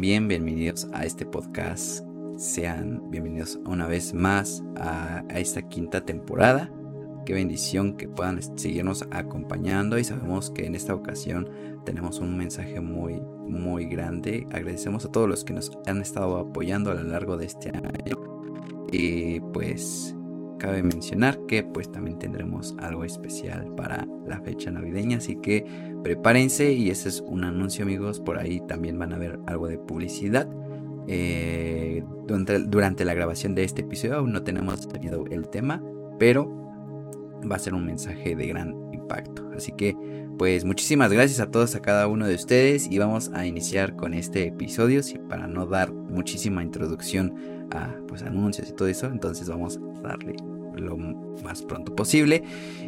bien, bienvenidos a este podcast. Sean bienvenidos una vez más a, esta quinta temporada. Qué bendición que puedan seguirnos acompañando y sabemos que en esta ocasión tenemos un mensaje muy, muy grande. Agradecemos a todos los que nos han estado apoyando a lo largo de este año. Y pues cabe mencionar que pues también tendremos algo especial para la fecha navideña, así que prepárense y ese es un anuncio amigos, por ahí también van a ver algo de publicidad. Eh, durante, la grabación de este episodio aún no tenemos tenido el tema, pero va a ser un mensaje de gran impacto. Así que pues muchísimas gracias a todos, a cada uno de ustedes y vamos a iniciar con este episodio, y para no dar muchísima introducción a pues anuncios y todo eso, entonces vamos a darle lo más pronto posible.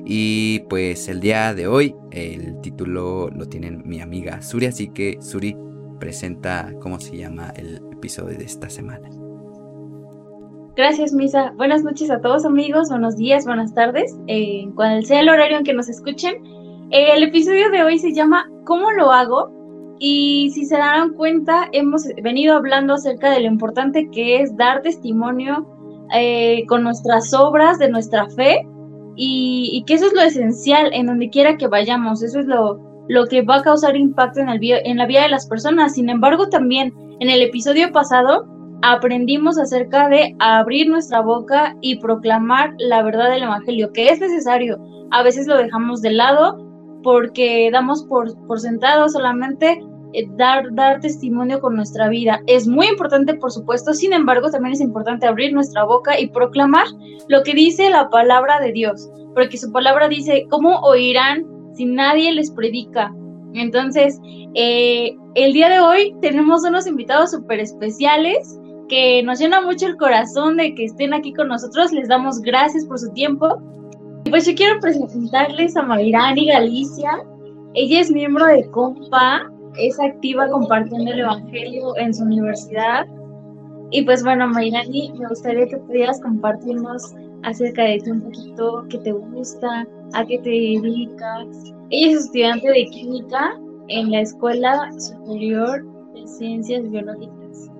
Y pues el día de hoy el título lo tiene mi amiga Suri, así que Suri presenta cómo se llama el episodio de esta semana. Gracias, Misa. Buenas noches a todos, amigos. Buenos días, buenas tardes. Eh, cuando sea el horario en que nos escuchen. el episodio de hoy se llama ¿Cómo lo hago? Y si se darán cuenta, hemos venido hablando acerca de lo importante que es dar testimonio eh, con nuestras obras de nuestra fe y, que eso es lo esencial en donde quiera que vayamos, eso es lo, lo que va a causar impacto en, el, en la vida de las personas. Sin embargo, también en el episodio pasado aprendimos acerca de abrir nuestra boca y proclamar la verdad del Evangelio, que es necesario. A veces lo dejamos de lado porque damos por, por sentado solamente eh, dar, dar testimonio con nuestra vida. Es muy importante, por supuesto, sin embargo, también es importante abrir nuestra boca y proclamar lo que dice la palabra de Dios, porque su palabra dice, ¿cómo oirán si nadie les predica? Entonces, eh, el día de hoy tenemos unos invitados súper especiales que nos llena mucho el corazón de que estén aquí con nosotros. Les damos gracias por su tiempo. Y pues yo quiero presentarles a Mayrani Galicia. Ella es miembro de Compa, es activa compartiendo el Evangelio en su universidad. Y pues bueno, Mayrani, me gustaría que pudieras compartirnos acerca de ti un poquito, qué te gusta, a qué te dedicas. Ella es estudiante de química en la Escuela Superior de Ciencias Biológicas.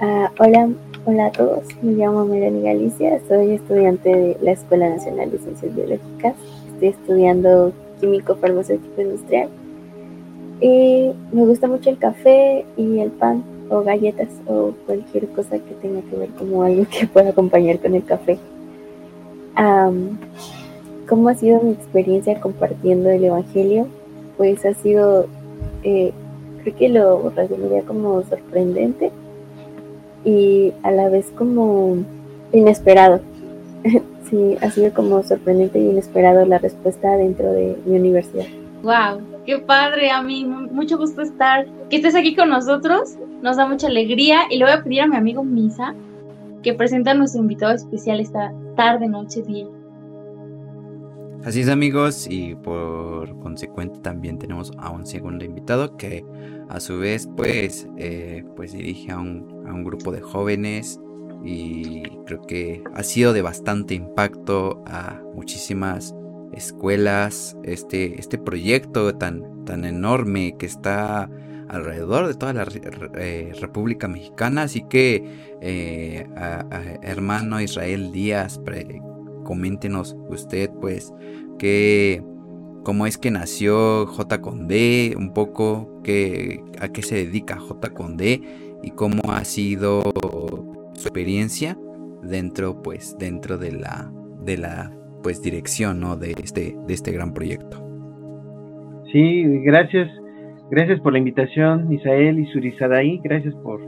Uh, hola, hola a todos. Me llamo Mayrani Galicia, soy estudiante de la Escuela Nacional de Ciencias Biológicas. Estoy estudiando químico farmacéutico industrial. Y me gusta mucho el café y el pan o galletas o cualquier cosa que tenga que ver como algo que pueda acompañar con el café. ¿Cómo ha sido mi experiencia compartiendo el Evangelio? Pues ha sido, eh, creo que lo resumiría como sorprendente y a la vez como inesperado. Sí, ha sido como sorprendente y inesperado la respuesta dentro de mi universidad. ¡Wow! ¡Qué padre! A mí, mucho gusto estar, que estés aquí con nosotros. Nos da mucha alegría y le voy a pedir a mi amigo Misa que presente a nuestro invitado especial esta tarde, noche, día. Así es amigos y por consecuente también tenemos a un segundo invitado que a su vez pues, eh, pues dirige a un, a un grupo de jóvenes y creo que ha sido de bastante impacto a muchísimas escuelas este, este proyecto tan, tan enorme que está alrededor de toda la eh, República Mexicana. Así que, eh, hermano Israel Díaz, coméntenos usted, pues, que, cómo es que nació J con D, un poco que, a qué se dedica J con D y cómo ha sido experiencia dentro pues dentro de la de la pues dirección ¿no? de este de este gran proyecto sí gracias gracias por la invitación Isael y Surizadaí gracias por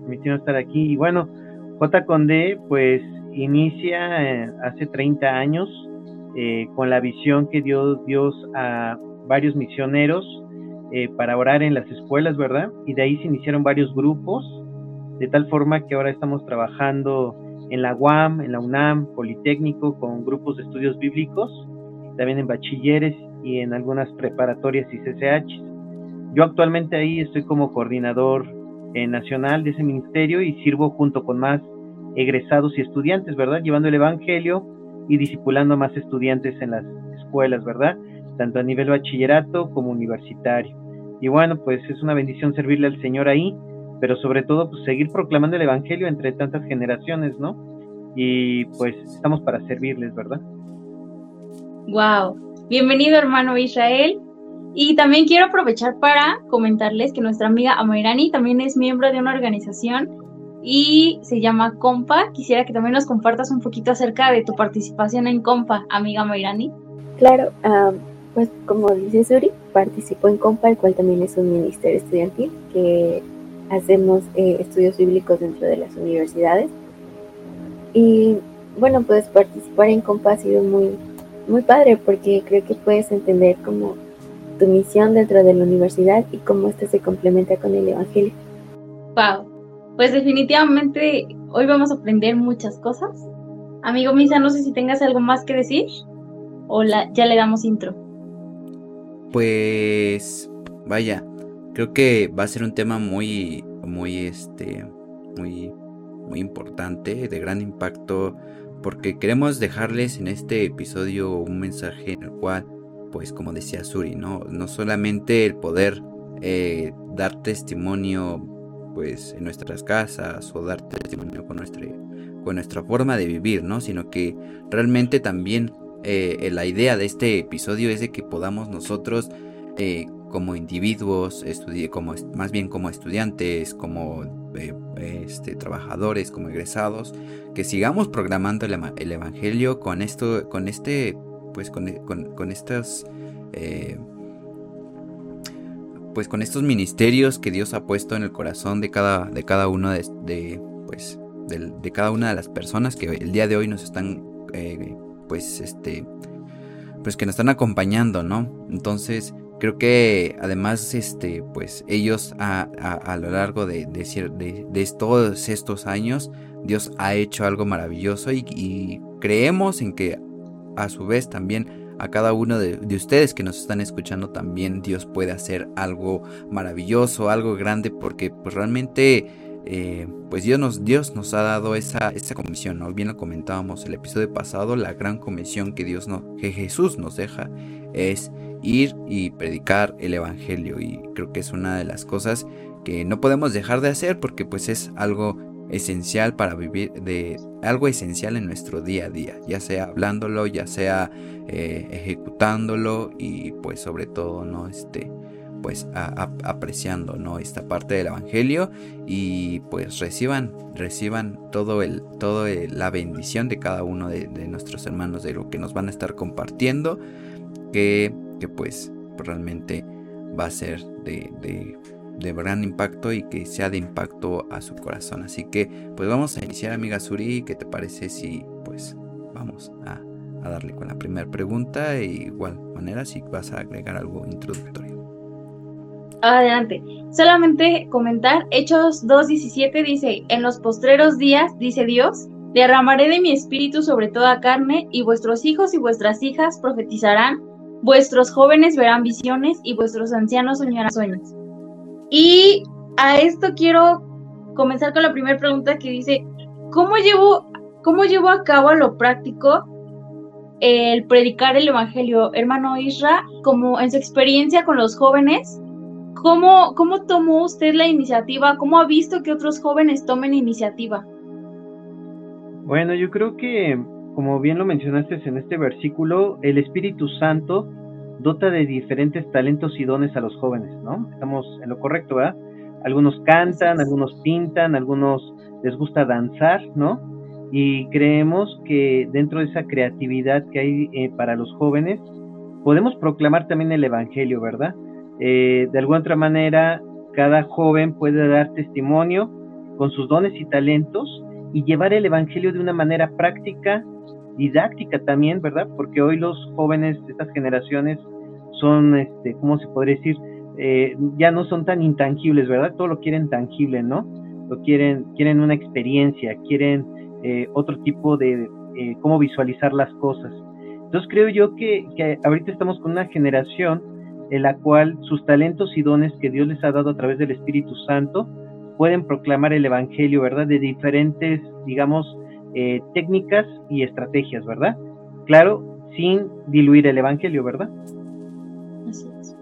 permitirnos estar aquí y bueno J Conde pues inicia eh, hace 30 años eh, con la visión que dio Dios a varios misioneros eh, para orar en las escuelas, ¿verdad? Y de ahí se iniciaron varios grupos de tal forma que ahora estamos trabajando en la UAM, en la UNAM, Politécnico, con grupos de estudios bíblicos, también en bachilleres y en algunas preparatorias y CCH. Yo actualmente ahí estoy como coordinador eh, nacional de ese ministerio y sirvo junto con más egresados y estudiantes, ¿verdad? Llevando el Evangelio y discipulando a más estudiantes en las escuelas, ¿verdad? Tanto a nivel bachillerato como universitario. Y bueno, pues es una bendición servirle al Señor ahí, pero sobre todo pues seguir proclamando el Evangelio entre tantas generaciones, ¿no? Y pues estamos para servirles, ¿verdad? Wow. Bienvenido hermano Israel. Y también quiero aprovechar para comentarles que nuestra amiga Amairani también es miembro de una organización y se llama Compa. Quisiera que también nos compartas un poquito acerca de tu participación en Compa, amiga Amairani. Claro, pues como dice Suri, participó en Compa, el cual también es un ministerio estudiantil que hacemos eh, estudios bíblicos dentro de las universidades. Y bueno, pues participar en Compa ha sido muy, muy padre porque creo que puedes entender como tu misión dentro de la universidad y cómo esto se complementa con el Evangelio. Wow, pues definitivamente hoy vamos a aprender muchas cosas. Amigo Misa, no sé si tengas algo más que decir o ya le damos intro. Pues vaya, creo que va a ser un tema muy, muy, este, muy, muy importante, de gran impacto, porque queremos dejarles en este episodio un mensaje en el cual pues como decía Suri, ¿no? No solamente el poder eh, dar testimonio pues en nuestras casas o dar testimonio con nuestra, con nuestra forma de vivir, ¿no? Sino que realmente también eh, la idea de este episodio es de que podamos nosotros eh, como individuos, como, más bien como estudiantes, como este, trabajadores, como egresados, que sigamos programando el, el Evangelio con esto, con este pues con, con, estas eh, pues con estos ministerios que Dios ha puesto en el corazón de cada, de cada uno de, pues de, cada una de las personas que el día de hoy nos están eh, pues este pues que nos están acompañando no entonces creo que además este pues ellos a, a, lo largo de, de, de, todos estos años Dios ha hecho algo maravilloso y, y creemos en que a su vez también a cada uno de, ustedes que nos están escuchando también Dios puede hacer algo maravilloso, algo grande, porque pues realmente eh, pues Dios nos, Dios nos ha dado esa, esa comisión, ¿no? Bien lo comentábamos el episodio pasado, la gran comisión que Dios no, que Jesús nos deja es ir y predicar el Evangelio. Y creo que es una de las cosas que no podemos dejar de hacer porque pues es algo esencial para vivir de algo esencial en nuestro día a día, ya sea hablándolo, ya sea eh, ejecutándolo y pues sobre todo no este pues apreciando no esta parte del evangelio y pues reciban reciban todo el todo la bendición de cada uno de, nuestros hermanos de lo que nos van a estar compartiendo que, que pues realmente va a ser de de gran impacto y que sea de impacto a su corazón. Así que pues vamos a iniciar amiga Suri, ¿qué te parece si pues vamos a, darle con la primera pregunta e igual manera si vas a agregar algo introductorio? Adelante. Solamente comentar, Hechos 2.17 dice, en los postreros días, dice Dios, derramaré de mi espíritu sobre toda carne, y vuestros hijos y vuestras hijas profetizarán, vuestros jóvenes verán visiones, y vuestros ancianos soñarán sueños. Y a esto quiero comenzar con la primera pregunta que dice, ¿cómo llevo, cómo llevo a cabo a lo práctico el predicar el Evangelio, hermano Isra, como en su experiencia con los jóvenes? ¿Cómo, ¿Cómo tomó usted la iniciativa? ¿Cómo ha visto que otros jóvenes tomen iniciativa? Bueno, yo creo que, como bien lo mencionaste en este versículo, el Espíritu Santo dota de diferentes talentos y dones a los jóvenes, ¿no? Estamos en lo correcto, ¿verdad? Algunos cantan, algunos pintan, algunos les gusta danzar, ¿no? Y creemos que dentro de esa creatividad que hay eh, para los jóvenes, podemos proclamar también el Evangelio, ¿verdad? Eh, de alguna otra manera, cada joven puede dar testimonio con sus dones y talentos y llevar el Evangelio de una manera práctica didáctica también, ¿verdad? Porque hoy los jóvenes de estas generaciones son, este, ¿cómo se podría decir? Eh, ya no son tan intangibles, ¿verdad? Todo lo quieren tangible, ¿no? Lo quieren, quieren una experiencia, quieren eh, otro tipo de eh, cómo visualizar las cosas. Entonces creo yo que, que ahorita estamos con una generación en la cual sus talentos y dones que Dios les ha dado a través del Espíritu Santo pueden proclamar el Evangelio, ¿verdad? De diferentes, digamos, eh, técnicas y estrategias, ¿verdad? Claro, sin diluir el Evangelio, ¿verdad? Así es.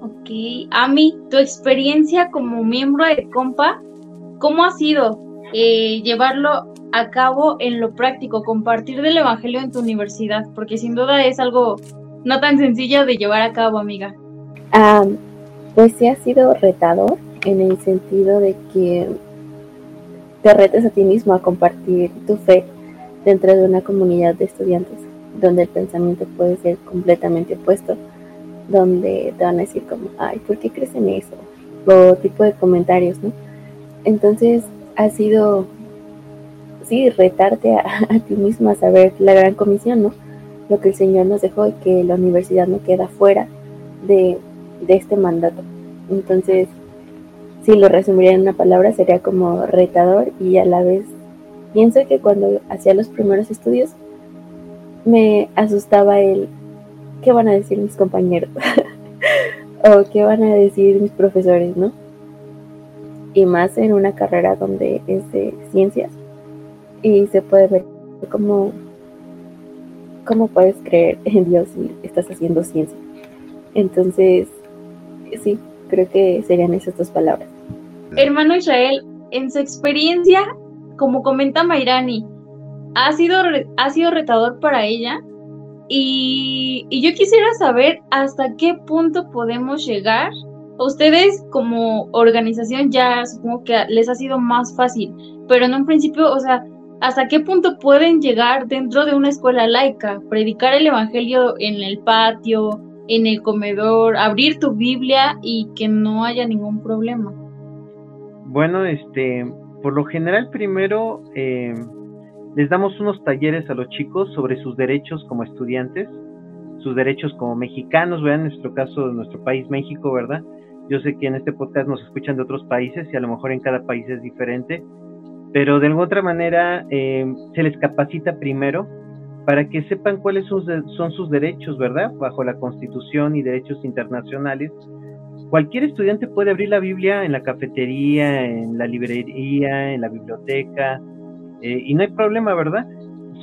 Ok. Ami, tu experiencia como miembro de compa, ¿cómo ha sido eh, llevarlo a cabo en lo práctico, compartir del Evangelio en tu universidad? Porque sin duda es algo no tan sencillo de llevar a cabo, amiga. Ah, pues sí ha sido retador en el sentido de que te retes a ti mismo a compartir tu fe dentro de una comunidad de estudiantes donde el pensamiento puede ser completamente opuesto, donde te van a decir como, ay, ¿por qué crees en eso? O tipo de comentarios, ¿no? Entonces ha sido, sí, retarte a, ti mismo a saber la gran comisión, ¿no? Lo que el Señor nos dejó y que la universidad no queda fuera de, de este mandato. Entonces, si lo resumiría en una palabra, sería como retador y a la vez pienso que cuando hacía los primeros estudios me asustaba el qué van a decir mis compañeros o qué van a decir mis profesores, ¿no? Y más en una carrera donde es de ciencias y se puede ver cómo, cómo puedes creer en Dios si estás haciendo ciencia. Entonces, sí, creo que serían esas dos palabras. Hermano Israel, en su experiencia, como comenta Mairani, ha sido, ha sido retador para ella y, y, yo quisiera saber hasta qué punto podemos llegar. ustedes como organización ya supongo que les ha sido más fácil, pero en un principio, o sea, hasta qué punto pueden llegar dentro de una escuela laica, predicar el Evangelio en el patio, en el comedor, abrir tu Biblia y que no haya ningún problema. Bueno, este, por lo general primero eh, les damos unos talleres a los chicos sobre sus derechos como estudiantes, sus derechos como mexicanos, vean en nuestro caso de nuestro país México, ¿verdad? Yo sé que en este podcast nos escuchan de otros países y a lo mejor en cada país es diferente, pero de alguna otra manera eh, se les capacita primero para que sepan cuáles son, sus derechos, ¿verdad? Bajo la Constitución y derechos internacionales. Cualquier estudiante puede abrir la Biblia en la cafetería, en la librería, en la biblioteca, eh, y no hay problema, ¿verdad?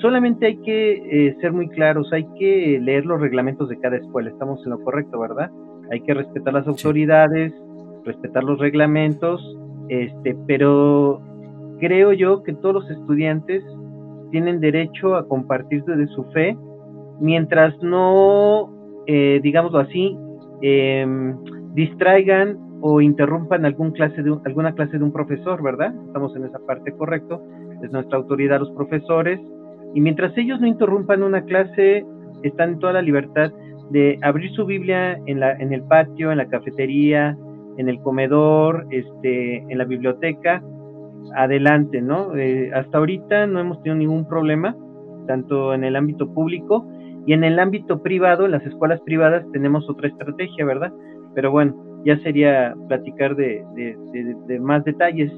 Solamente hay que eh, ser muy claros, hay que leer los reglamentos de cada escuela, estamos en lo correcto, ¿verdad? Hay que respetar las autoridades, respetar los reglamentos, este, pero creo yo que todos los estudiantes tienen derecho a compartir de su fe mientras no, eh, digámoslo así, em, distraigan o interrumpan algún clase de alguna clase de un profesor, ¿verdad? Estamos en esa parte correcto. Es nuestra autoridad los profesores. Y mientras ellos no interrumpan una clase, están en toda la libertad de abrir su Biblia en, la, en el patio, en la cafetería, en el comedor, este, en la biblioteca, adelante, ¿no? Eh, hasta ahorita no hemos tenido ningún problema, tanto en el ámbito público y en el ámbito privado, en las escuelas privadas tenemos otra estrategia, ¿verdad? Pero bueno, ya sería platicar de, más detalles.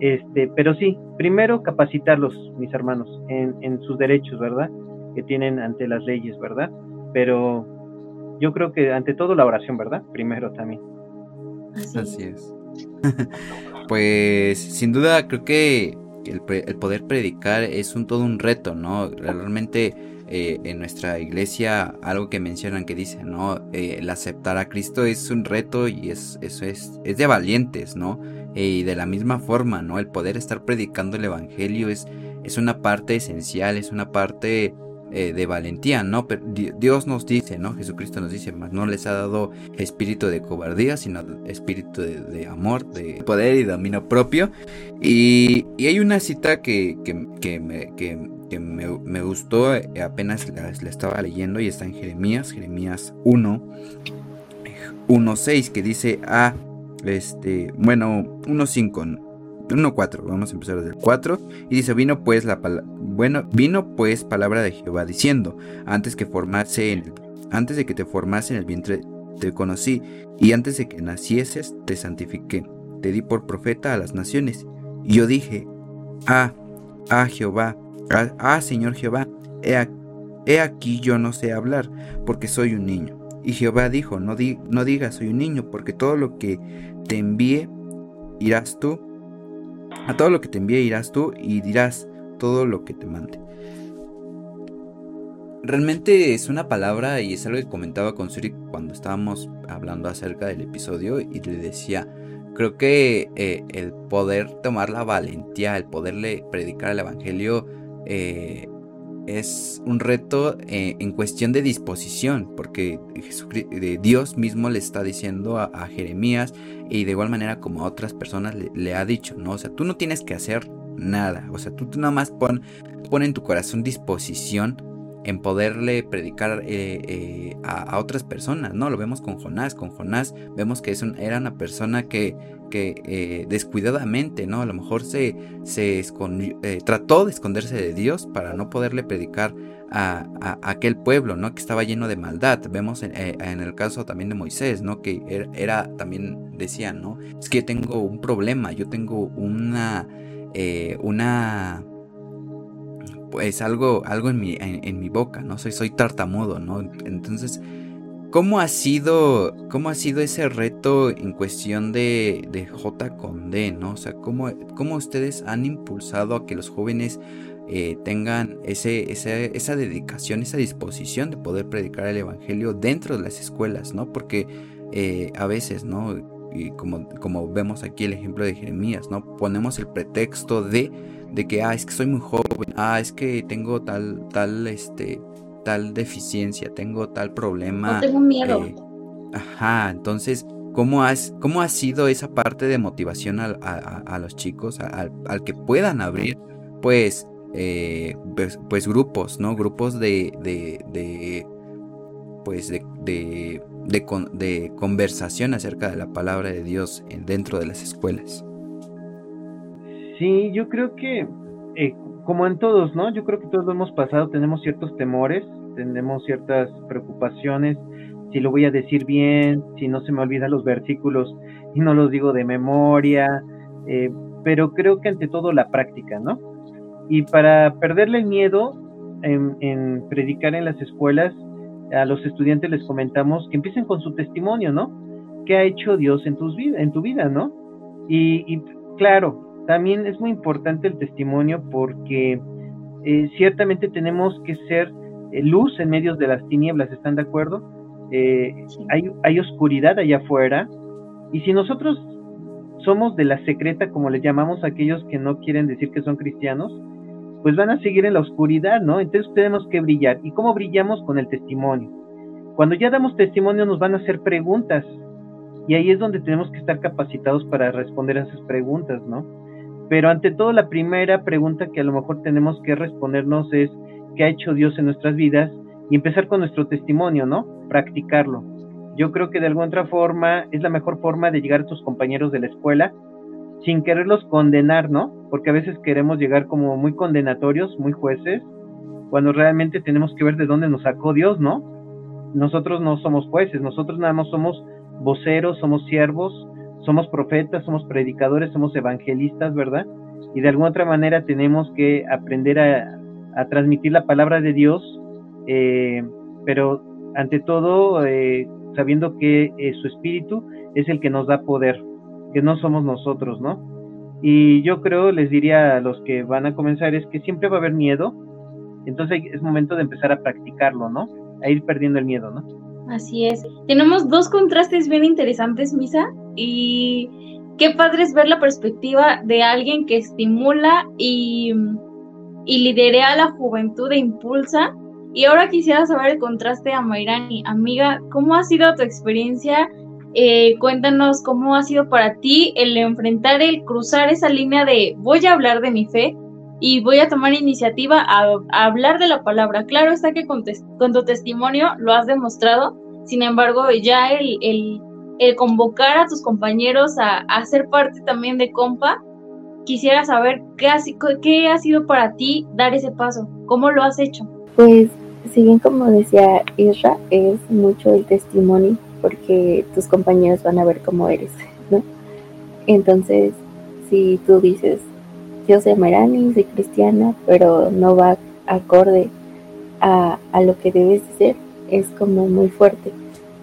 Este, pero sí, primero capacitarlos, mis hermanos, en, en sus derechos, ¿verdad? Que tienen ante las leyes, ¿verdad? Pero yo creo que ante todo la oración, ¿verdad? Primero también. Así es. pues sin duda creo que el, poder predicar es un todo un reto, ¿no? Realmente eh, en nuestra iglesia algo que mencionan que dice, ¿no? Eh, el aceptar a Cristo es un reto y es, eso es, es de valientes, ¿no? Eh, y de la misma forma, ¿no? El poder estar predicando el Evangelio es, es una parte esencial, es una parte de valentía, ¿no? Pero Dios nos dice, ¿no? Jesucristo nos dice, no les ha dado espíritu de cobardía, sino espíritu de, amor, de poder y dominio propio. Y, hay una cita que, me, gustó, eh, apenas la, estaba leyendo y está en Jeremías, Jeremías 1, 1.6, que dice, ah, este, bueno, 1.5, 1.4, vamos a empezar desde el 4. Y dice, vino pues la bueno, vino pues palabra de Jehová diciendo, antes que formase el, antes de que te formase en el vientre te conocí, y antes de que nacieses te santifiqué, te di por profeta a las naciones. Y yo dije, ah, ah Jehová, ah, Señor Jehová, he, aquí yo no sé hablar, porque soy un niño. Y Jehová dijo, no, di, digas soy un niño, porque todo lo que te envíe irás tú a todo lo que te envíe irás tú y dirás todo lo que te mande. realmente es una palabra y es algo que comentaba con Suri cuando estábamos hablando acerca del episodio y le decía, creo que eh, el poder tomar la valentía, el poderle predicar el Evangelio eh, es un reto eh, en cuestión de disposición, porque Dios mismo le está diciendo a, Jeremías y de igual manera como a otras personas le, ha dicho, ¿no? O sea, tú no tienes que hacer nada, o sea, tú, nada más pon, en tu corazón disposición en poderle predicar eh, eh, a, otras personas, ¿no? Lo vemos con Jonás, con Jonás vemos que es era una persona que, que eh, descuidadamente, ¿no? A lo mejor se, se trató de esconderse de Dios para no poderle predicar a, aquel pueblo, ¿no? Que estaba lleno de maldad. Vemos en, el caso también de Moisés, ¿no? Que era, era, también decía, ¿no? Es que tengo un problema, yo tengo una, una pues algo, algo en mi, en, mi boca, ¿no? Soy, soy tartamudo, ¿no? Entonces, ¿cómo ha sido, cómo ha sido ese reto en cuestión de, de J con D, ¿no? O sea, ¿cómo, ¿cómo, ustedes han impulsado a que los jóvenes eh, tengan ese, esa dedicación, esa disposición de poder predicar el Evangelio dentro de las escuelas, ¿no? Porque eh, a veces, ¿no? Y como, como vemos aquí el ejemplo de Jeremías, ¿no? Ponemos el pretexto de de que, ah, es que soy muy joven, ah, es que tengo tal, tal, este, tal deficiencia, tengo tal problema. No tengo miedo. Eh, ajá, entonces, ¿cómo, has, ¿cómo ha sido esa parte de motivación a, los chicos, al, que puedan abrir, pues, eh, pues, pues, grupos, ¿no? Grupos de, de, de pues, de, de, de, de conversación acerca de la palabra de Dios dentro de las escuelas. Sí, yo creo que, eh, como en todos, ¿no? Yo creo que todos lo hemos pasado, tenemos ciertos temores, tenemos ciertas preocupaciones, si lo voy a decir bien, si no se me olvidan los versículos y no los digo de memoria, eh, pero creo que ante todo la práctica, ¿no? Y para perderle el miedo en, predicar en las escuelas, a los estudiantes les comentamos que empiecen con su testimonio, ¿no? ¿Qué ha hecho Dios en, tus en tu vida, ¿no? Y, y claro, también es muy importante el testimonio porque eh, ciertamente tenemos que ser eh, luz en medio de las tinieblas, ¿están de acuerdo? Eh, hay, hay oscuridad allá afuera y si nosotros somos de la secreta, como le llamamos a aquellos que no quieren decir que son cristianos, pues van a seguir en la oscuridad, ¿no? Entonces tenemos que brillar. ¿Y cómo brillamos? Con el testimonio. Cuando ya damos testimonio nos van a hacer preguntas y ahí es donde tenemos que estar capacitados para responder a esas preguntas, ¿no? Pero ante todo, la primera pregunta que a lo mejor tenemos que respondernos es qué ha hecho Dios en nuestras vidas y empezar con nuestro testimonio, ¿no? Practicarlo. Yo creo que de alguna otra forma es la mejor forma de llegar a tus compañeros de la escuela sin quererlos condenar, ¿no? Porque a veces queremos llegar como muy condenatorios, muy jueces, cuando realmente tenemos que ver de dónde nos sacó Dios, ¿no? Nosotros no somos jueces, nosotros nada más somos voceros, somos siervos, somos profetas, somos predicadores, somos evangelistas, ¿verdad? Y de alguna otra manera tenemos que aprender a, transmitir la palabra de Dios, eh, pero ante todo eh, sabiendo que eh, su espíritu es el que nos da poder, que no somos nosotros, ¿no? Y yo creo, les diría a los que van a comenzar, es que siempre va a haber miedo, entonces es momento de empezar a practicarlo, ¿no? A ir perdiendo el miedo, ¿no? Así es. Tenemos dos contrastes bien interesantes, Misa, y qué padre es ver la perspectiva de alguien que estimula y, y liderea a la juventud e impulsa. Y ahora quisiera saber el contraste a Mayrani. Amiga, ¿cómo ha sido tu experiencia? Eh, cuéntanos cómo ha sido para ti el enfrentar, el cruzar esa línea de voy a hablar de mi fe y voy a tomar iniciativa a, hablar de la palabra. Claro está que con, tu testimonio lo has demostrado, sin embargo, ya el, convocar a tus compañeros a, a, ser parte también de Compa, quisiera saber qué qué ha sido para ti dar ese paso, cómo lo has hecho. Pues, si bien como decía Isra, es mucho el testimonio, porque tus compañeros van a ver cómo eres, ¿no? Entonces, si tú dices, yo soy Marani, soy cristiana, pero no va acorde a, lo que debes ser, es como muy fuerte,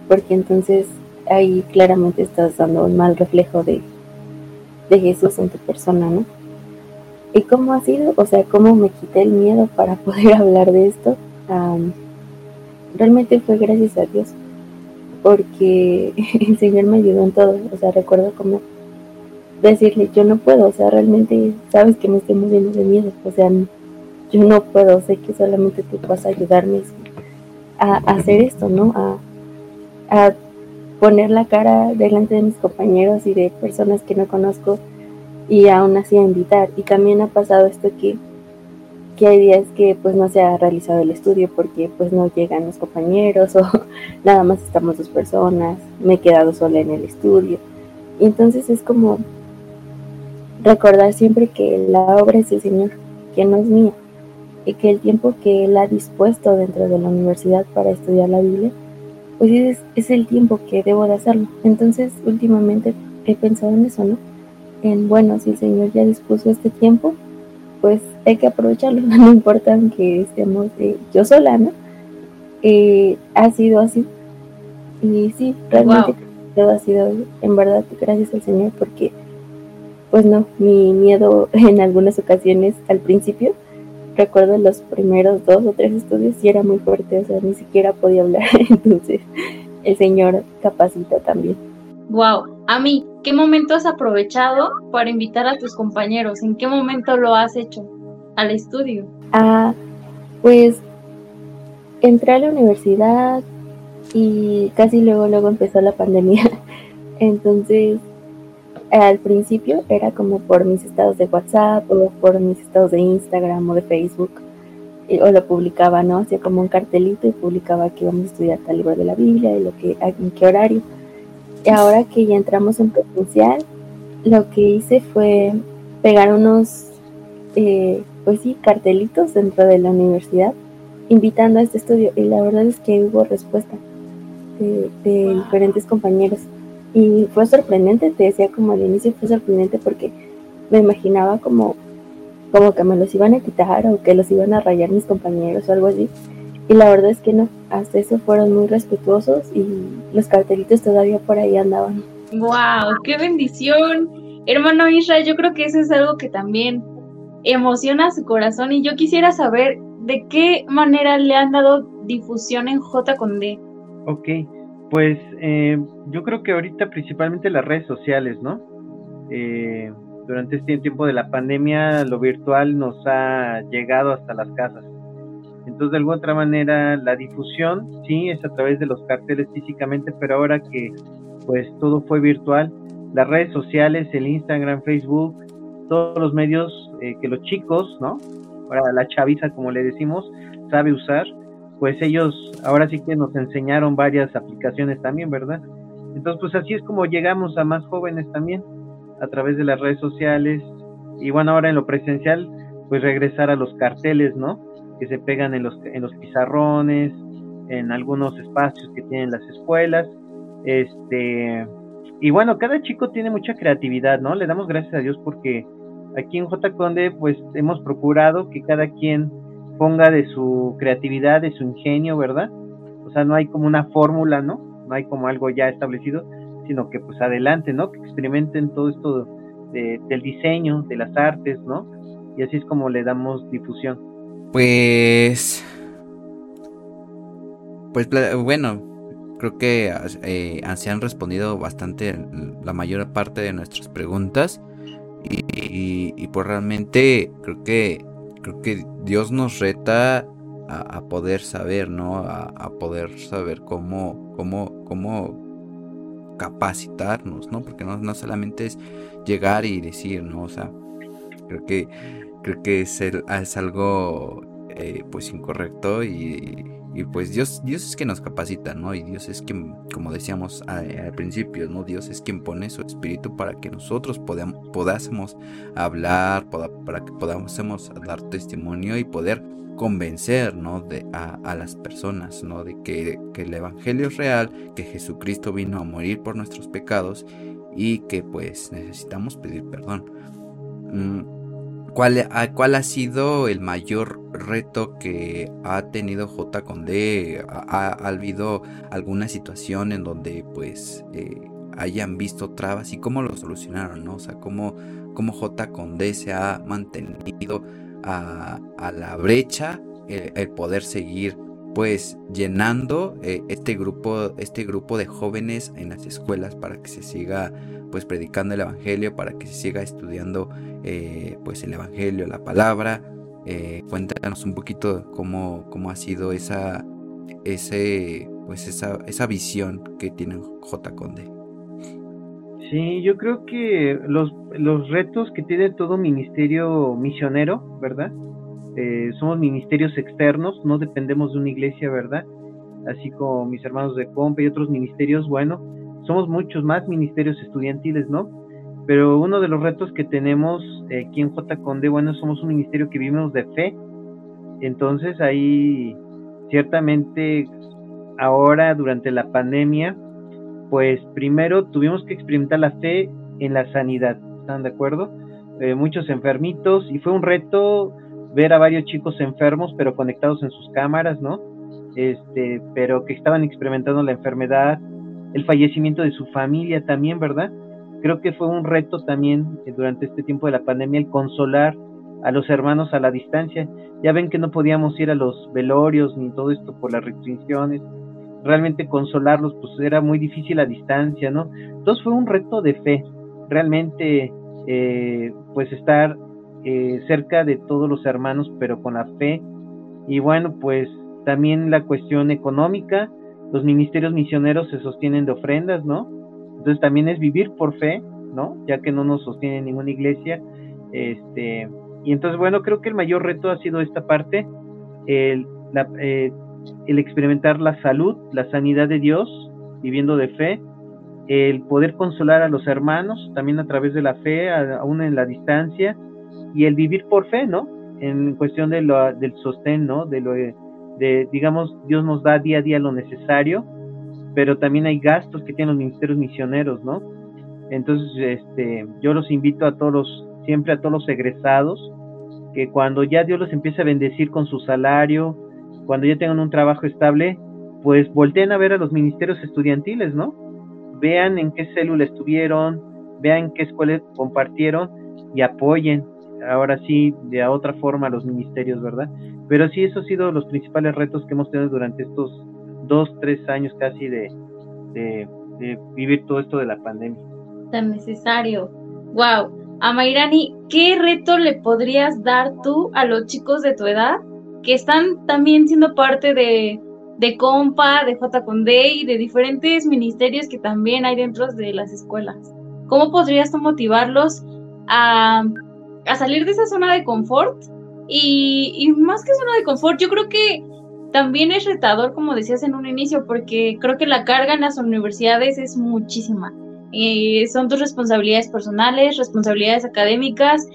porque entonces ahí claramente estás dando un mal reflejo de, de Jesús en tu persona, ¿no? ¿Y cómo ha sido? O sea, ¿cómo me quité el miedo para poder hablar de esto? realmente fue gracias a Dios, porque el Señor me ayudó en todo. O sea, recuerdo como decirle, yo no puedo, o sea, realmente sabes que me estoy muriendo de miedo, o sea, yo no puedo, sé que solamente tú vas a ayudarme a, hacer esto, ¿no? A, a poner la cara delante de mis compañeros y de personas que no conozco y aún así a invitar. Y también ha pasado esto que, que hay días que pues no se ha realizado el estudio porque pues no llegan los compañeros o nada más estamos dos personas, me he quedado sola en el estudio. Y entonces es como recordar siempre que la obra es del Señor, que no es mía, y que el tiempo que Él ha dispuesto dentro de la universidad para estudiar la Biblia, pues es, es el tiempo que debo de hacerlo. Entonces, últimamente he pensado en eso, ¿no? En, bueno, si el Señor ya dispuso este tiempo, pues hay que aprovecharlo, no importa que estemos eh, yo sola, ¿no? Eh, ha sido así. Y sí, realmente todo ha sido, en verdad, gracias al Señor, porque, pues no, mi miedo en algunas ocasiones al principio, recuerdo los primeros dos o tres estudios, sí era muy fuerte, o sea, ni siquiera podía hablar, entonces el Señor capacita también. Wow, a mí, ¿qué momento has aprovechado para invitar a tus compañeros? ¿En qué momento lo has hecho al estudio? Ah, pues entré a la universidad y casi luego luego empezó la pandemia. Entonces, al principio era como por mis estados de WhatsApp o por mis estados de Instagram o de Facebook o lo publicaba, ¿no? Hacía como un cartelito y publicaba que íbamos a estudiar tal libro de la Biblia y lo que, en qué horario. Y ahora que ya entramos en presencial, lo que hice fue pegar unos, eh, pues sí, cartelitos dentro de la universidad, invitando a este estudio. Y la verdad es que hubo respuesta de, de diferentes compañeros. Y fue sorprendente, te decía como al inicio, fue sorprendente porque me imaginaba como como que me los iban a quitar o que los iban a rayar mis compañeros o algo así. Y la verdad es que no, hasta eso fueron muy respetuosos y los cartelitos todavía por ahí andaban. ¡Wow! ¡Qué bendición! Hermano Israel, yo creo que eso es algo que también emociona su corazón y yo quisiera saber de qué manera le han dado difusión en J con D. Ok, pues eh, yo creo que ahorita principalmente las redes sociales, ¿no? Eh, durante este tiempo de la pandemia lo virtual nos ha llegado hasta las casas. Entonces, de alguna otra manera, la difusión, sí, es a través de los carteles físicamente, pero ahora que pues todo fue virtual, las redes sociales, el Instagram, Facebook, todos los medios eh, que los chicos, ¿no? Ahora la chaviza, como le decimos, sabe usar, pues ellos ahora sí que nos enseñaron varias aplicaciones también, ¿verdad? Entonces, pues así es como llegamos a más jóvenes también a través de las redes sociales y bueno, ahora en lo presencial, pues regresar a los carteles, ¿no? Que se pegan en los, en los pizarrones, en algunos espacios que tienen las escuelas, este, y bueno, cada chico tiene mucha creatividad, ¿no? Le damos gracias a Dios porque aquí en J. Conde, pues hemos procurado que cada quien ponga de su creatividad, de su ingenio, ¿verdad? O sea, no hay como una fórmula, ¿no? No hay como algo ya establecido, sino que pues adelante, ¿no? Que experimenten todo esto del diseño, de las artes, ¿no? Y así es como le damos difusión. Pues... Pues bueno, creo que eh, se han respondido bastante la mayor parte de nuestras preguntas y, y, pues realmente creo que creo que Dios nos reta a, poder saber, ¿no? A, poder saber cómo, cómo, cómo capacitarnos, ¿no? Porque no, no solamente es llegar y decir, ¿no? O sea, creo que, creo que es, es algo eh, pues incorrecto y, y, pues Dios, Dios es quien nos capacita, ¿no? Y Dios es quien, como decíamos al, principio, ¿no? Dios es quien pone su espíritu para que nosotros podamos, podásemos hablar, para que podamos dar testimonio y poder convencer ¿no? de, a, las personas ¿no? de que, el Evangelio es real, que Jesucristo vino a morir por nuestros pecados y que pues necesitamos pedir perdón. Mm, ¿Cuál, ¿Cuál ha sido el mayor reto que ha tenido J con D? ¿Ha, habido alguna situación en donde pues eh, hayan visto trabas y cómo lo solucionaron? O sea, cómo, J con D se ha mantenido a, la brecha el, poder seguir pues llenando eh, este grupo este grupo de jóvenes en las escuelas para que se siga pues predicando el evangelio para que se siga estudiando eh, pues el evangelio la palabra. Eh, cuéntanos un poquito cómo, cómo ha sido esa ese pues esa, esa visión que tiene J. Conde. Sí, yo creo que los, los retos que tiene todo ministerio misionero, ¿verdad? Eh, somos ministerios externos, no dependemos de una iglesia, ¿verdad? Así como mis hermanos de Compa y otros ministerios, bueno, somos muchos más ministerios estudiantiles, ¿no? Pero uno de los retos que tenemos eh, aquí en J. Conde, bueno, somos un ministerio que vivimos de fe. Entonces ahí ciertamente ahora durante la pandemia pues primero tuvimos que experimentar la fe en la sanidad, ¿están de acuerdo? Eh, muchos enfermitos y fue un reto ver a varios chicos enfermos pero conectados en sus cámaras, ¿no? Este, pero que estaban experimentando la enfermedad, el fallecimiento de su familia también, ¿verdad? Creo que fue un reto también durante este tiempo de la pandemia el consolar a los hermanos a la distancia. Ya ven que no podíamos ir a los velorios ni todo esto por las restricciones realmente consolarlos, pues era muy difícil a distancia, ¿no? Entonces fue un reto de fe, realmente, eh, pues estar eh, cerca de todos los hermanos, pero con la fe. Y bueno, pues también la cuestión económica, los ministerios misioneros se sostienen de ofrendas, ¿no? Entonces también es vivir por fe, ¿no? Ya que no nos sostiene ninguna iglesia. Este, y entonces, bueno, creo que el mayor reto ha sido esta parte, el, eh, el experimentar la salud, la sanidad de Dios, viviendo de fe, el poder consolar a los hermanos también a través de la fe, aún en la distancia, y el vivir por fe, ¿no? En cuestión de lo, del sostén, ¿no? De lo de, digamos, Dios nos da día a día lo necesario, pero también hay gastos que tienen los ministerios misioneros, ¿no? Entonces, este, yo los invito a todos, siempre a todos los egresados, que cuando ya Dios los empiece a bendecir con su salario, cuando ya tengan un trabajo estable, pues volteen a ver a los ministerios estudiantiles, ¿no? Vean en qué célula estuvieron, vean qué escuela compartieron y apoyen ahora sí de otra forma los ministerios, ¿verdad? Pero sí, eso ha sido los principales retos que hemos tenido durante estos dos, tres años casi de, vivir todo esto de la pandemia. Tan necesario. Wow. Amairani, ¿qué reto le podrías dar tú a los chicos de tu edad que están también siendo parte de, de Compa, de J y de diferentes ministerios que también hay dentro de las escuelas. ¿Cómo podrías tú motivarlos a, a salir de esa zona de confort? Y, más que zona de confort, yo creo que también es retador, como decías en un inicio, porque creo que la carga en las universidades es muchísima. Eh, son tus responsabilidades personales, responsabilidades académicas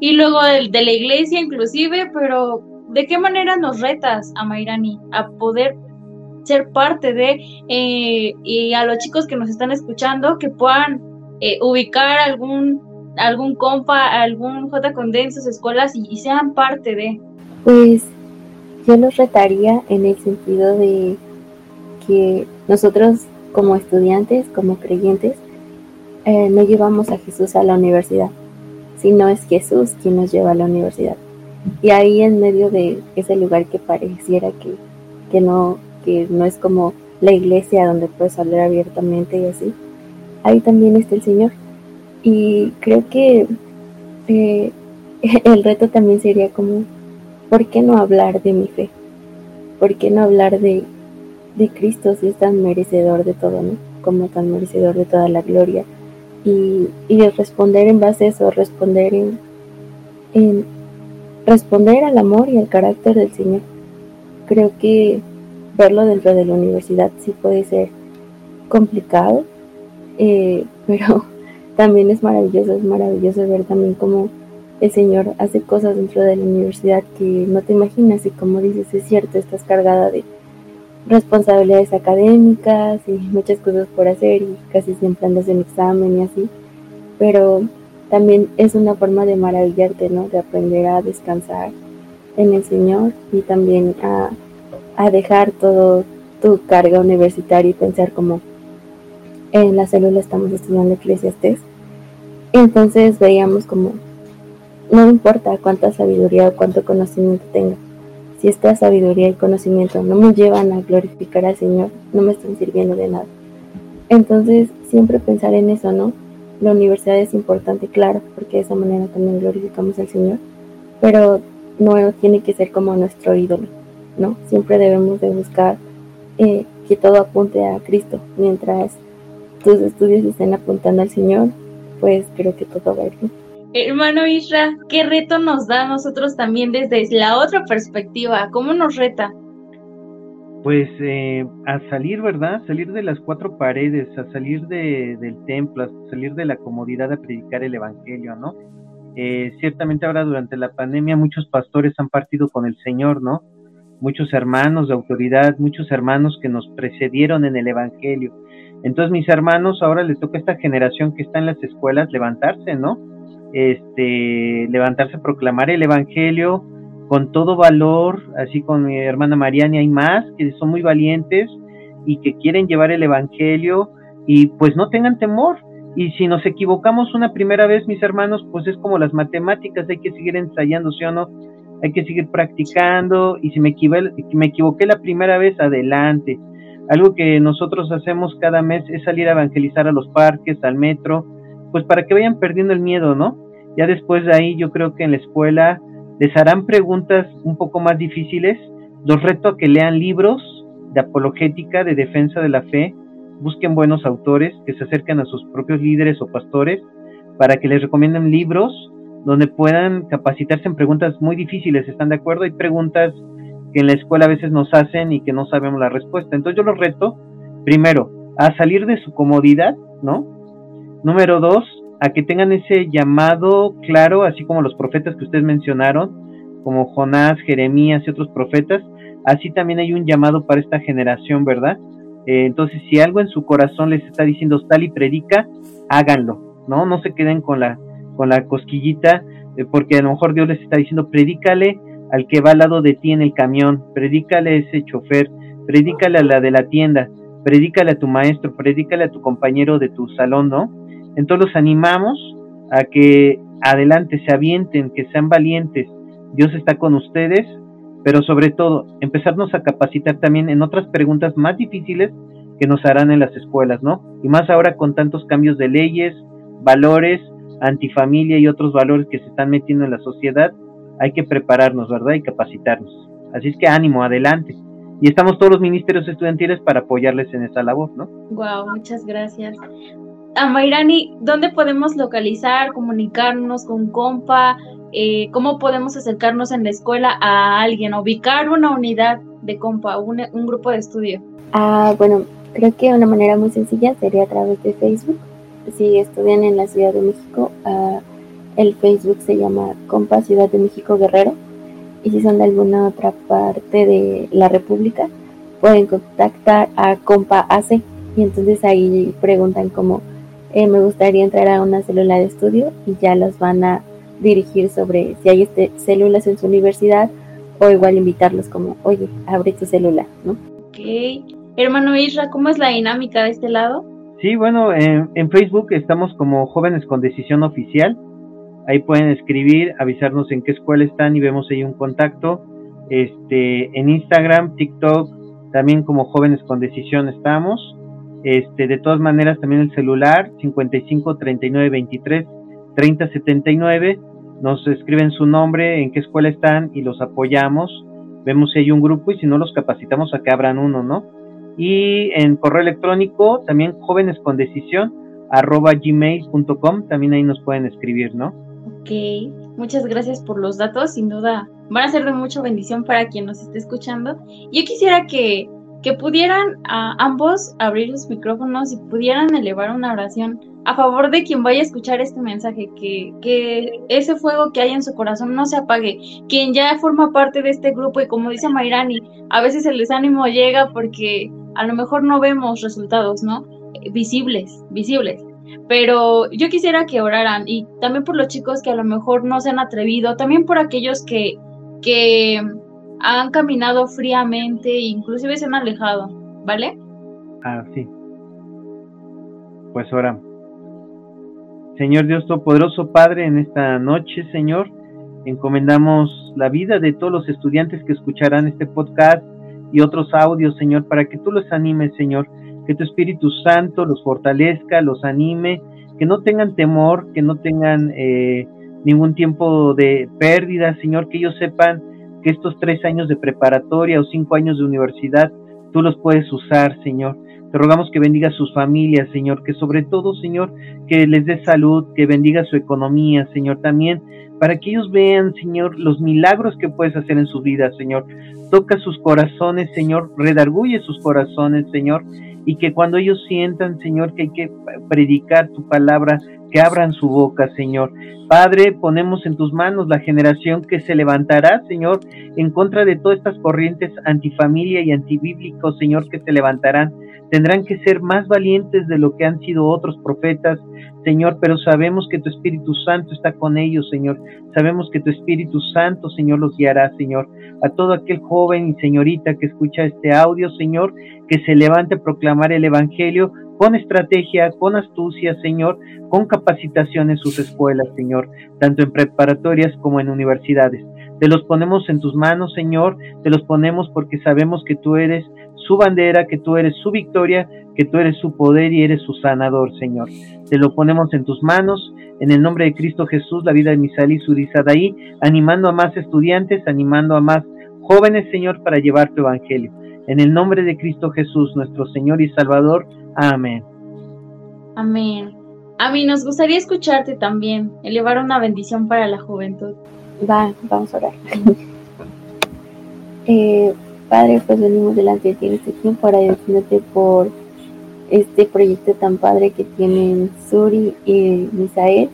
y luego de, de la iglesia inclusive, pero ¿De qué manera nos retas a Mairani a poder ser parte de eh, y a los chicos que nos están escuchando que puedan eh, ubicar algún algún compa, algún J en sus escuelas y, sean parte de? Pues yo los retaría en el sentido de que nosotros como estudiantes, como creyentes, eh, no llevamos a Jesús a la universidad, sino es Jesús quien nos lleva a la universidad. Y ahí en medio de ese lugar que pareciera que, que, no, que no es como la iglesia donde puedes hablar abiertamente y así, ahí también está el Señor. Y creo que eh, el reto también sería como, ¿por qué no hablar de mi fe? ¿Por qué no hablar de, de Cristo si es tan merecedor de todo, ¿no? Como tan merecedor de toda la gloria. Y, y responder en base a eso, responder en, en, responder al amor y al carácter del Señor. Creo que verlo dentro de la universidad sí puede ser complicado, eh, pero también es maravilloso, es maravilloso ver también cómo el Señor hace cosas dentro de la universidad que no te imaginas y como dices, es cierto, estás cargada de responsabilidades académicas y muchas cosas por hacer y casi siempre andas en examen y así, pero también es una forma de maravillarte, ¿no? De aprender a descansar en el Señor y también a, dejar todo tu carga universitaria y pensar como en la célula estamos estudiando eclesiastés. Entonces veíamos como, no importa cuánta sabiduría o cuánto conocimiento tenga, si esta sabiduría y conocimiento no me llevan a glorificar al Señor, no me están sirviendo de nada. Entonces, siempre pensar en eso, ¿no? La universidad es importante, claro, porque de esa manera también glorificamos al Señor, pero no tiene que ser como nuestro ídolo, ¿no? Siempre debemos de buscar eh, que todo apunte a Cristo. Mientras tus estudios estén apuntando al Señor, pues creo que todo va bien. Hermano Isra, ¿qué reto nos da a nosotros también desde la otra perspectiva? ¿Cómo nos reta? Pues eh, a salir, ¿verdad? Salir de las cuatro paredes, a salir de, del templo, a salir de la comodidad a predicar el Evangelio, ¿no? Eh, ciertamente ahora durante la pandemia muchos pastores han partido con el Señor, ¿no? Muchos hermanos de autoridad, muchos hermanos que nos precedieron en el Evangelio. Entonces mis hermanos ahora les toca a esta generación que está en las escuelas levantarse, ¿no? Este, levantarse, proclamar el Evangelio con todo valor, así con mi hermana Mariana hay más que son muy valientes y que quieren llevar el Evangelio y pues no tengan temor. Y si nos equivocamos una primera vez, mis hermanos, pues es como las matemáticas, hay que seguir ensayando, ¿sí o no? Hay que seguir practicando y si me, me equivoqué la primera vez, adelante. Algo que nosotros hacemos cada mes es salir a evangelizar a los parques, al metro, pues para que vayan perdiendo el miedo, ¿no? Ya después de ahí yo creo que en la escuela les harán preguntas un poco más difíciles. Los reto a que lean libros de apologética, de defensa de la fe, busquen buenos autores que se acerquen a sus propios líderes o pastores para que les recomienden libros donde puedan capacitarse en preguntas muy difíciles. ¿Están de acuerdo? Hay preguntas que en la escuela a veces nos hacen y que no sabemos la respuesta. Entonces yo los reto, primero, a salir de su comodidad, ¿no? Número dos, a que tengan ese llamado claro, así como los profetas que ustedes mencionaron, como Jonás, Jeremías y otros profetas, así también hay un llamado para esta generación, ¿verdad? Eh, entonces, si algo en su corazón les está diciendo tal y predica, háganlo, ¿no? No se queden con la, con la cosquillita, eh, porque a lo mejor Dios les está diciendo, predícale al que va al lado de ti en el camión, predícale a ese chofer, predícale a la de la tienda, predícale a tu maestro, predícale a tu compañero de tu salón, ¿no? Entonces los animamos a que adelante se avienten, que sean valientes. Dios está con ustedes, pero sobre todo empezarnos a capacitar también en otras preguntas más difíciles que nos harán en las escuelas, ¿no? Y más ahora con tantos cambios de leyes, valores, antifamilia y otros valores que se están metiendo en la sociedad, hay que prepararnos, ¿verdad? Y capacitarnos. Así es que ánimo, adelante. Y estamos todos los ministerios estudiantiles para apoyarles en esa labor, ¿no? Wow, muchas gracias. Amairani, ¿dónde podemos localizar, comunicarnos con compa? Eh, ¿Cómo podemos acercarnos en la escuela a alguien, ubicar una unidad de compa, un, un grupo de estudio? Ah, bueno, creo que una manera muy sencilla sería a través de Facebook. Si estudian en la Ciudad de México, ah, el Facebook se llama Compa Ciudad de México Guerrero. Y si son de alguna otra parte de la República, pueden contactar a Compa AC. Y entonces ahí preguntan cómo eh, me gustaría entrar a una célula de estudio y ya los van a dirigir sobre si hay este, células en su universidad o igual invitarlos como, oye, abre tu célula, ¿no? Ok. Hermano Isra, ¿cómo es la dinámica de este lado? Sí, bueno, en, en Facebook estamos como Jóvenes con Decisión Oficial. Ahí pueden escribir, avisarnos en qué escuela están y vemos ahí un contacto. Este, en Instagram, TikTok, también como Jóvenes con Decisión estamos. Este, de todas maneras, también el celular 55 39 23 30 79. Nos escriben su nombre, en qué escuela están y los apoyamos. Vemos si hay un grupo y si no, los capacitamos a que abran uno, ¿no? Y en correo electrónico, también jóvenes con decisión, arroba gmail.com, también ahí nos pueden escribir, ¿no? Ok, muchas gracias por los datos, sin duda van a ser de mucha bendición para quien nos esté escuchando. Yo quisiera que que pudieran a ambos abrir sus micrófonos y pudieran elevar una oración a favor de quien vaya a escuchar este mensaje, que, que ese fuego que hay en su corazón no se apague, quien ya forma parte de este grupo y como dice Mayrani, a veces el desánimo llega porque a lo mejor no vemos resultados, ¿no? Visibles, visibles. Pero yo quisiera que oraran y también por los chicos que a lo mejor no se han atrevido, también por aquellos que, que han caminado fríamente e inclusive se han alejado, ¿vale? Ah, sí. Pues ahora, Señor Dios Todopoderoso Padre, en esta noche, Señor, Encomendamos la vida de todos los estudiantes que escucharán este podcast y otros audios, Señor, para que tú los animes, Señor, que tu Espíritu Santo los fortalezca, los anime, que no tengan temor, que no tengan eh, ningún tiempo de pérdida, Señor, que ellos sepan que estos tres años de preparatoria o cinco años de universidad, tú los puedes usar, Señor. Te rogamos que bendiga sus familias, Señor, que sobre todo, Señor, que les dé salud, que bendiga su economía, Señor, también, para que ellos vean, Señor, los milagros que puedes hacer en su vida, Señor. Toca sus corazones, Señor, redarguye sus corazones, Señor, y que cuando ellos sientan, Señor, que hay que predicar tu palabra, que abran su boca, Señor. Padre, ponemos en tus manos la generación que se levantará, Señor, en contra de todas estas corrientes antifamilia y antibíblicos, Señor, que se levantarán. Tendrán que ser más valientes de lo que han sido otros profetas, Señor, pero sabemos que tu Espíritu Santo está con ellos, Señor. Sabemos que tu Espíritu Santo, Señor, los guiará, Señor. A todo aquel joven y señorita que escucha este audio, Señor, que se levante a proclamar el Evangelio con estrategia, con astucia, Señor, con capacitación en sus escuelas, Señor, tanto en preparatorias como en universidades. Te los ponemos en tus manos, Señor, te los ponemos porque sabemos que tú eres su bandera, que tú eres su victoria, que tú eres su poder y eres su sanador, Señor. Te lo ponemos en tus manos, en el nombre de Cristo Jesús, la vida de Misal y ahí, animando a más estudiantes, animando a más jóvenes, Señor, para llevar tu evangelio. En el nombre de Cristo Jesús, nuestro Señor y Salvador. Amén. Amén. A mí nos gustaría escucharte también, elevar una bendición para la juventud. Va, vamos a orar. eh, Padre, pues venimos delante de ti en este tiempo agradeciéndote por este proyecto tan padre que tienen Suri y Misael.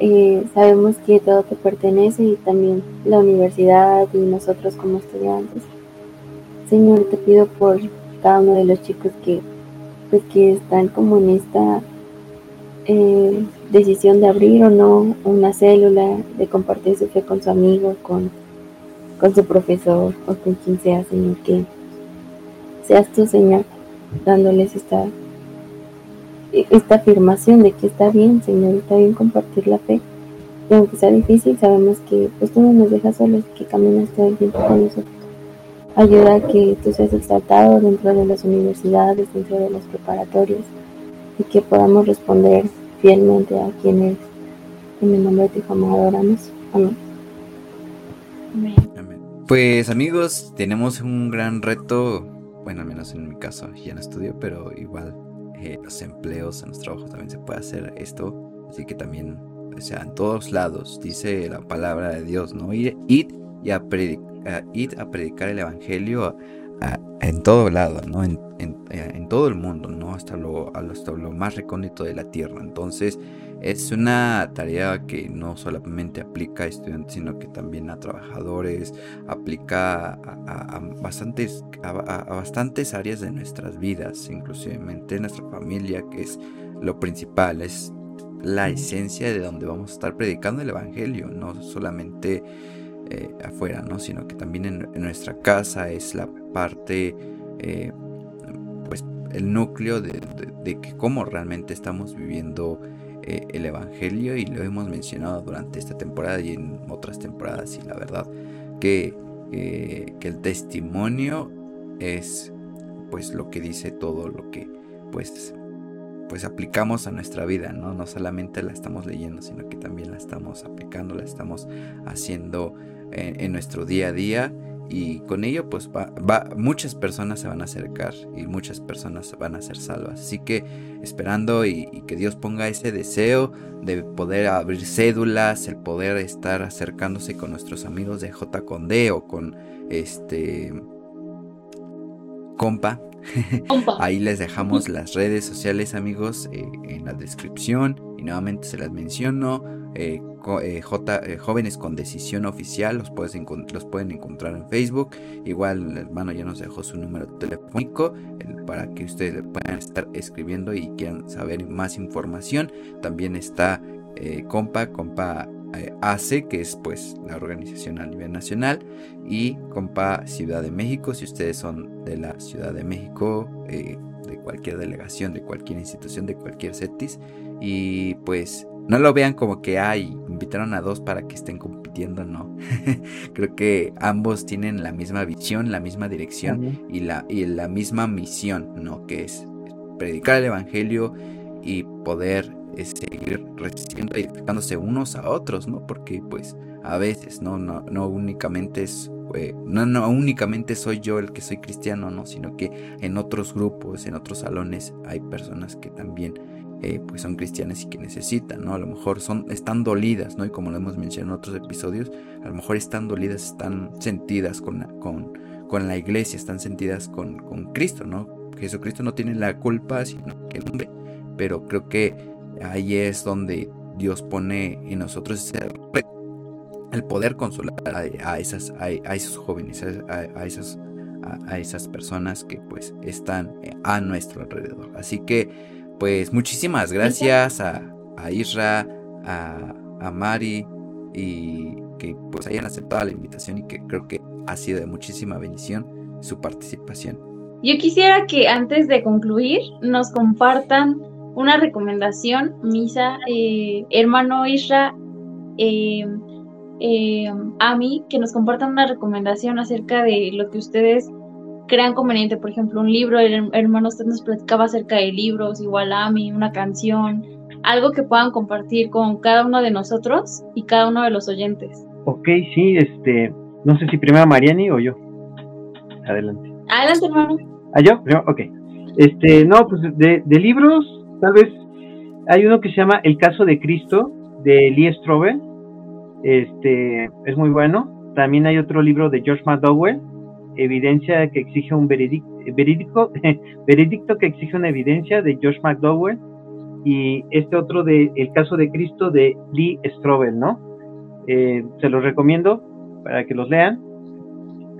Eh, sabemos que todo te pertenece y también la universidad y nosotros como estudiantes. Señor, te pido por cada uno de los chicos que, pues, que están como en esta eh, decisión de abrir o no una célula, de compartir su fe con su amigo, con, con su profesor o con quien sea, Señor, que seas tú, Señor, dándoles esta, esta afirmación de que está bien, Señor, está bien compartir la fe. Aunque sea difícil, sabemos que pues tú no nos dejas solos, que caminas todo el tiempo con nosotros. Ayuda a que tú seas exaltado dentro de las universidades, dentro de las preparatorias, y que podamos responder fielmente a quien eres. En el nombre de tu amado adoramos. Amén. Amén. Pues amigos, tenemos un gran reto bueno, al menos en mi caso, ya no estudio, pero igual eh, los empleos, en los trabajos también se puede hacer esto. Así que también, o sea, en todos lados, dice la palabra de Dios, ¿no? Ir, y a, predicar, a predicar el Evangelio en todo lado, ¿no? En, en, todo el mundo, ¿no? Hasta lo, hasta lo más recóndito de la tierra. Entonces, es una tarea que no solamente aplica a estudiantes, sino que también a trabajadores, aplica a, bastantes, a, bastantes áreas de nuestras vidas, inclusive nuestra familia, que es lo principal, es la esencia de donde vamos a estar predicando el Evangelio, no solamente eh, afuera, ¿no? sino que también en, nuestra casa es la parte, eh, pues el núcleo de, de que cómo realmente estamos viviendo eh, el Evangelio y lo hemos mencionado durante esta temporada y en otras temporadas y la verdad que, eh, que el testimonio es pues lo que dice todo lo que pues pues aplicamos a nuestra vida, ¿no? No solamente la estamos leyendo, sino que también la estamos aplicando, la estamos haciendo en, en nuestro día a día y con ello pues va, muchas personas se van a acercar y muchas personas van a ser salvas. Así que esperando y, que Dios ponga ese deseo de poder abrir cédulas, el poder estar acercándose con nuestros amigos de J con D o con este compa. Ahí les dejamos las redes sociales amigos eh, en la descripción y nuevamente se las menciono eh, eh, J, Jóvenes con Decisión Oficial, los, puedes los pueden encontrar en Facebook. Igual el hermano ya nos dejó su número telefónico para que ustedes puedan estar escribiendo y quieran saber más información. También está Compa, Compa AC, que es pues la organización a nivel nacional, y Compa Ciudad de México, si ustedes son de la Ciudad de México, de cualquier delegación, de cualquier institución, de cualquier CETIS. Y pues no lo vean como que, ay, invitaron a dos para que estén compitiendo, no. Creo que ambos tienen la misma visión, la misma dirección y, la, y la misma misión, ¿no? Que es predicar el Evangelio y poder eh, seguir resistiendo y edificándose unos a otros, ¿no? Porque pues a veces, ¿no? No, no únicamente es eh, no, no únicamente soy yo el que soy cristiano, no, sino que en otros grupos, en otros salones hay personas que también eh, pues son cristianas y que necesitan, ¿no? A lo mejor son, están dolidas, ¿no? Y como lo hemos mencionado en otros episodios, a lo mejor están dolidas, están sentidas con la, con, con la iglesia, están sentidas con, con Cristo, ¿no? Jesucristo no tiene la culpa, sino que el hombre. Pero creo que ahí es donde Dios pone en nosotros el poder consolar a, esas, a, esos jóvenes, a, esas, a, esas personas que pues están a nuestro alrededor. Así que pues muchísimas gracias a, Isra, a, Mari y que pues hayan aceptado la invitación y que creo que ha sido de muchísima bendición su participación. Yo quisiera que antes de concluir nos compartan una recomendación, Misa, eh, hermano Isra, eh, eh, a mí, que nos compartan una recomendación acerca de lo que ustedes crean conveniente, por ejemplo, un libro, el hermano usted nos platicaba acerca de libros, igual a mí, una canción, algo que puedan compartir con cada uno de nosotros y cada uno de los oyentes. Ok, sí, este, no sé si primero Mariani o yo. Adelante. Adelante, hermano. ¿Ah, yo? Ok. Este, no, pues de, de libros, tal vez hay uno que se llama El caso de Cristo, de Lee Strobel. Este, es muy bueno. También hay otro libro de George McDowell, evidencia que exige un veredicto, veredicto que exige una evidencia de George McDowell y este otro de El caso de Cristo de Lee Strobel, ¿no? Eh, se los recomiendo para que los lean.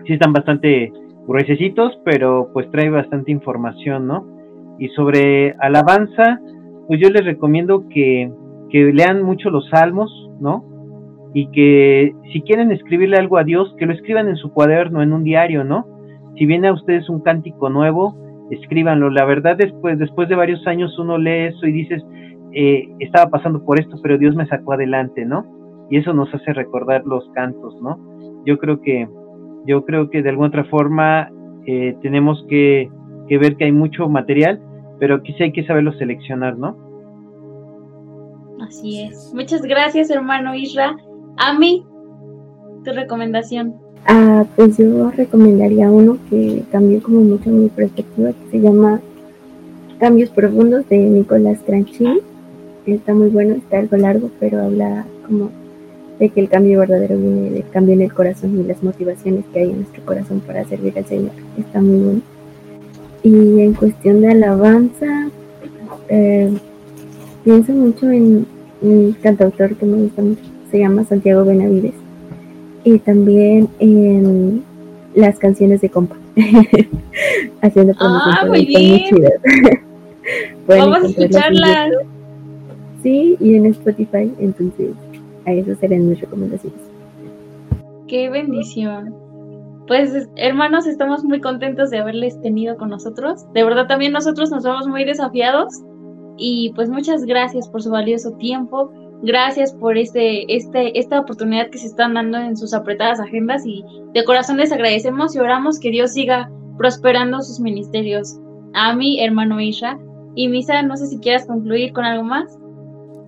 Sí están bastante gruesecitos, pero pues trae bastante información, ¿no? Y sobre alabanza, pues yo les recomiendo que, que lean mucho los salmos, ¿no? y que si quieren escribirle algo a Dios, que lo escriban en su cuaderno, en un diario, ¿no? Si viene a ustedes un cántico nuevo, escríbanlo. La verdad, después, después de varios años uno lee eso y dices, eh, estaba pasando por esto, pero Dios me sacó adelante, ¿no? Y eso nos hace recordar los cantos, ¿no? Yo creo que, yo creo que de alguna otra forma eh, tenemos que, que ver que hay mucho material, pero sí hay que saberlo seleccionar, ¿no? Así es. Muchas gracias, hermano Isra. A mí, tu recomendación. Ah, pues yo recomendaría uno que cambió como mucho mi perspectiva, que se llama Cambios Profundos de Nicolás Tranchini. Está muy bueno, está algo largo, pero habla como de que el cambio verdadero viene del cambio en el corazón y las motivaciones que hay en nuestro corazón para servir al Señor. Está muy bueno. Y en cuestión de alabanza, eh, pienso mucho en un cantautor que me gusta mucho, se llama Santiago Benavides. Y también en las canciones de compa. Haciendo promoción. Ah, muy bien. Vamos a escucharlas. Sí, y en Spotify, entonces a eso serían mis recomendaciones. Qué bendición. Pues hermanos, estamos muy contentos de haberles tenido con nosotros. De verdad también nosotros nos vamos muy desafiados y pues muchas gracias por su valioso tiempo. Gracias por este, este, esta oportunidad que se están dando en sus apretadas agendas y de corazón les agradecemos y oramos que Dios siga prosperando sus ministerios. A mi hermano Isha. Y Misa, no sé si quieras concluir con algo más.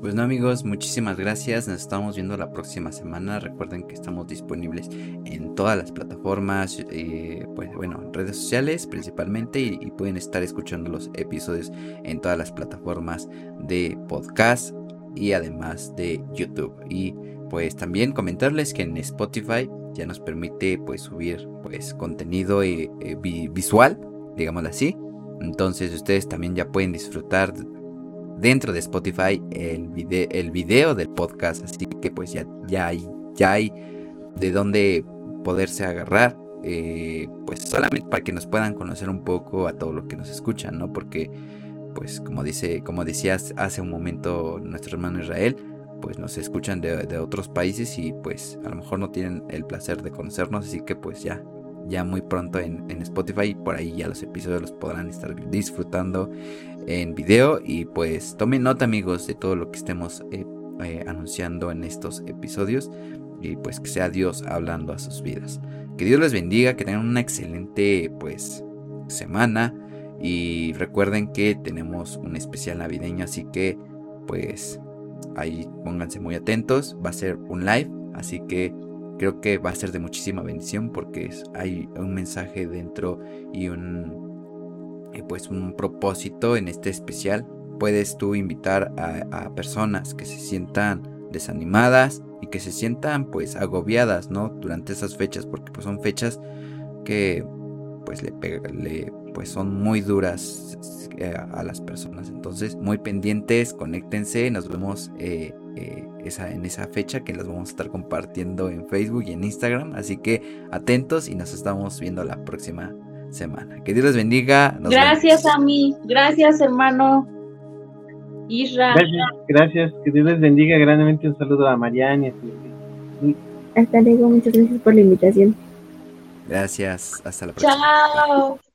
Pues no amigos, muchísimas gracias. Nos estamos viendo la próxima semana. Recuerden que estamos disponibles en todas las plataformas, eh, pues bueno, en redes sociales principalmente y, y, pueden estar escuchando los episodios en todas las plataformas de podcast y además de YouTube. Y pues también comentarles que en Spotify ya nos permite pues subir pues contenido eh, eh, visual, digámoslo así. Entonces ustedes también ya pueden disfrutar dentro de Spotify el video, el video del podcast. Así que pues ya, ya, hay, ya hay de dónde poderse agarrar. Eh, pues solamente para que nos puedan conocer un poco a todo lo que nos escuchan, ¿no? Porque pues como dice, como decías hace un momento nuestro hermano Israel, pues nos escuchan de, otros países y pues a lo mejor no tienen el placer de conocernos, así que pues ya, ya muy pronto en, Spotify, por ahí ya los episodios los podrán estar disfrutando en video. Y pues tomen nota amigos de todo lo que estemos eh, eh, anunciando en estos episodios. Y pues que sea Dios hablando a sus vidas. Que Dios les bendiga, que tengan una excelente pues semana. Y recuerden que tenemos un especial navideño, así que pues ahí pónganse muy atentos, va a ser un live, así que creo que va a ser de muchísima bendición porque hay un mensaje dentro y un eh, pues un propósito en este especial. Puedes tú invitar a, personas que se sientan desanimadas y que se sientan pues agobiadas, ¿no? Durante esas fechas porque pues son fechas que pues le, le pues son muy duras eh, a, las personas. Entonces, muy pendientes, conéctense, nos vemos eh, eh, esa, en esa fecha que las vamos a estar compartiendo en Facebook y en Instagram. Así que atentos y nos estamos viendo la próxima semana. Que Dios les bendiga. gracias a mí, gracias hermano. Isra. Gracias, gracias, que Dios les bendiga grandemente. Un saludo a Mariana. Hasta luego, muchas gracias por la invitación. Gracias, hasta la próxima. Chao.